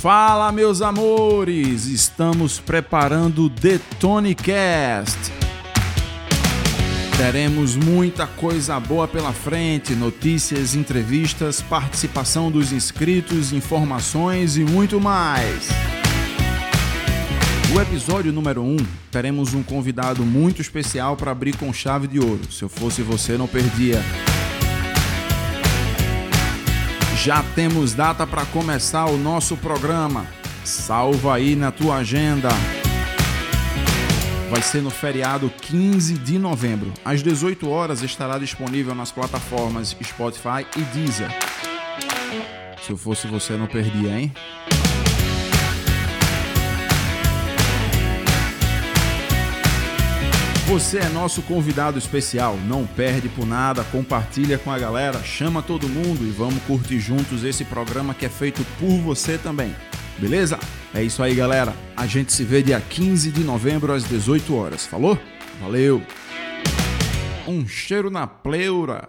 Fala, meus amores! Estamos preparando o Detonecast. Teremos muita coisa boa pela frente: notícias, entrevistas, participação dos inscritos, informações e muito mais. O episódio número 1 um, teremos um convidado muito especial para abrir com chave de ouro. Se eu fosse você, não perdia. Já temos data para começar o nosso programa. Salva aí na tua agenda. Vai ser no feriado 15 de novembro. Às 18 horas estará disponível nas plataformas Spotify e Deezer. Se eu fosse você, não perdia, hein? Você é nosso convidado especial, não perde por nada, compartilha com a galera, chama todo mundo e vamos curtir juntos esse programa que é feito por você também. Beleza? É isso aí, galera. A gente se vê dia 15 de novembro às 18 horas. Falou? Valeu! Um cheiro na pleura!